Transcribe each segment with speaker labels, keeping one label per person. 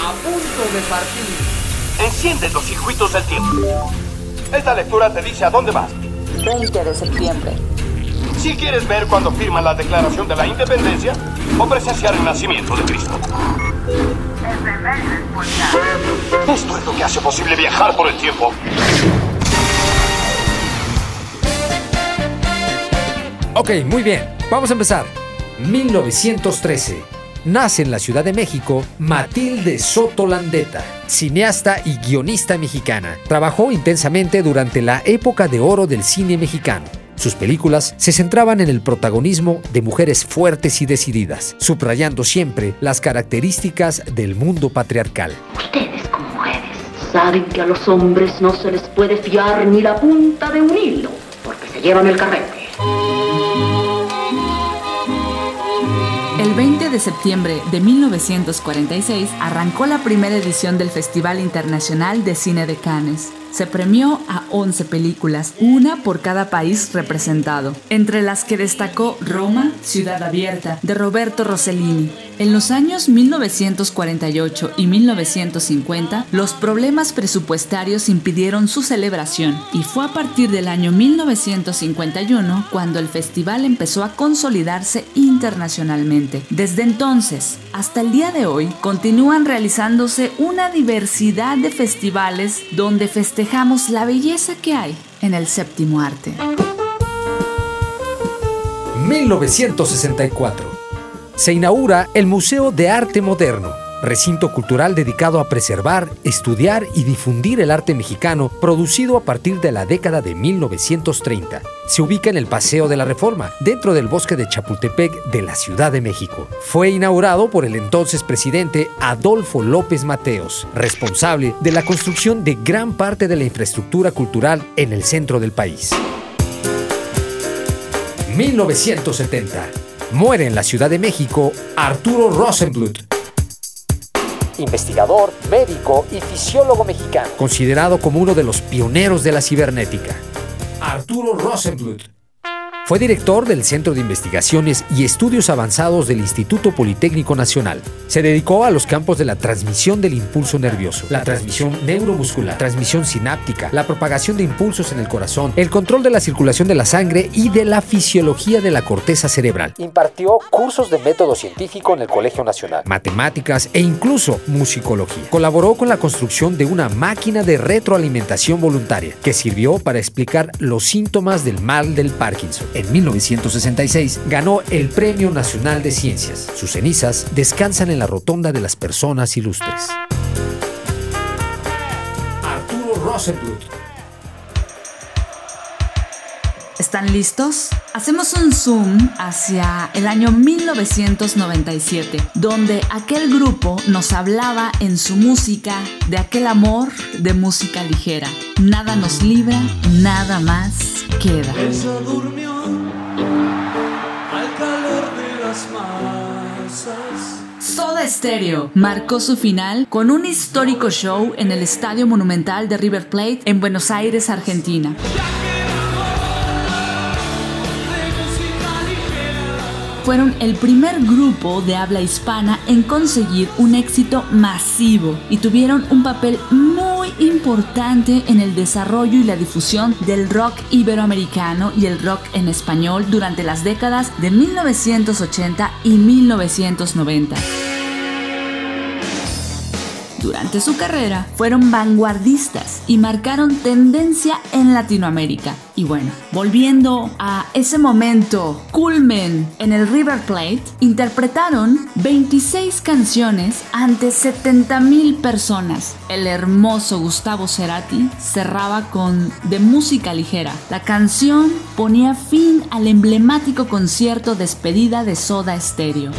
Speaker 1: A punto de partir.
Speaker 2: Enciende los circuitos del tiempo. Esta lectura te dice a dónde vas.
Speaker 3: 20 de septiembre.
Speaker 2: Si quieres ver cuando firman la Declaración de la Independencia o presenciar el nacimiento de Cristo. Esto es lo que hace posible viajar por el tiempo.
Speaker 4: Ok, muy bien. Vamos a empezar. 1913. Nace en la Ciudad de México Matilde Soto Landeta, cineasta y guionista mexicana. Trabajó intensamente durante la época de oro del cine mexicano. Sus películas se centraban en el protagonismo de mujeres fuertes y decididas, subrayando siempre las características del mundo patriarcal.
Speaker 5: Ustedes como mujeres saben que a los hombres no se les puede fiar ni la punta de un hilo, porque se llevan el carrete.
Speaker 6: El 20 de septiembre de 1946 arrancó la primera edición del Festival Internacional de Cine de Cannes. Se premió a 11 películas, una por cada país representado, entre las que destacó Roma, Ciudad Abierta, de Roberto Rossellini. En los años 1948 y 1950, los problemas presupuestarios impidieron su celebración y fue a partir del año 1951 cuando el festival empezó a consolidarse internacionalmente. Desde entonces hasta el día de hoy continúan realizándose una diversidad de festivales donde festejamos la belleza que hay en el séptimo arte.
Speaker 4: 1964. Se inaugura el Museo de Arte Moderno, recinto cultural dedicado a preservar, estudiar y difundir el arte mexicano producido a partir de la década de 1930. Se ubica en el Paseo de la Reforma, dentro del bosque de Chapultepec de la Ciudad de México. Fue inaugurado por el entonces presidente Adolfo López Mateos, responsable de la construcción de gran parte de la infraestructura cultural en el centro del país. 1970. Muere en la Ciudad de México Arturo Rosenbluth, investigador, médico y fisiólogo mexicano, considerado como uno de los pioneros de la cibernética. Arturo Rosenbluth. Fue director del Centro de Investigaciones y Estudios Avanzados del Instituto Politécnico Nacional. Se dedicó a los campos de la transmisión del impulso nervioso, la transmisión neuromuscular, transmisión sináptica, la propagación de impulsos en el corazón, el control de la circulación de la sangre y de la fisiología de la corteza cerebral. Impartió cursos de método científico en el Colegio Nacional, matemáticas e incluso musicología. Colaboró con la construcción de una máquina de retroalimentación voluntaria que sirvió para explicar los síntomas del mal del Parkinson en 1966 ganó el Premio Nacional de Ciencias. Sus cenizas descansan en la Rotonda de las Personas Ilustres. Arturo.
Speaker 6: ¿Están listos? Hacemos un zoom hacia el año 1997, donde aquel grupo nos hablaba en su música de aquel amor de música ligera. Nada nos libra, nada más queda.
Speaker 7: Ella durmió al calor de las masas.
Speaker 6: Soda Stereo marcó su final con un histórico show en el Estadio Monumental de River Plate en Buenos Aires, Argentina. fueron el primer grupo de habla hispana en conseguir un éxito masivo y tuvieron un papel muy importante en el desarrollo y la difusión del rock iberoamericano y el rock en español durante las décadas de 1980 y 1990. Durante su carrera fueron vanguardistas y marcaron tendencia en Latinoamérica. Y bueno, volviendo a ese momento culmen en el River Plate, interpretaron 26 canciones ante 70.000 personas. El hermoso Gustavo Cerati cerraba con De música ligera. La canción ponía fin al emblemático concierto despedida de Soda Stereo.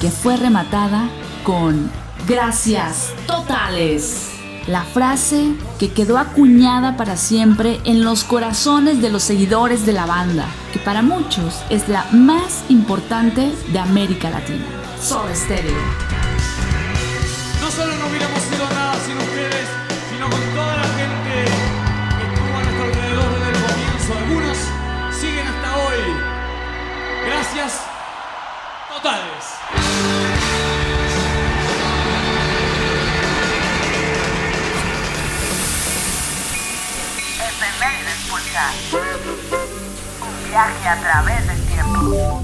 Speaker 6: Que fue rematada con gracias totales. La frase que quedó acuñada para siempre en los corazones de los seguidores de la banda, que para muchos es la más importante de América Latina. Soda Stereo.
Speaker 7: No solo no hubiéramos sido nada sin ustedes, sino con toda la gente que estuvo a nuestro alrededor desde el comienzo. Algunos siguen hasta hoy. totales.
Speaker 6: Un viaje a través del tiempo.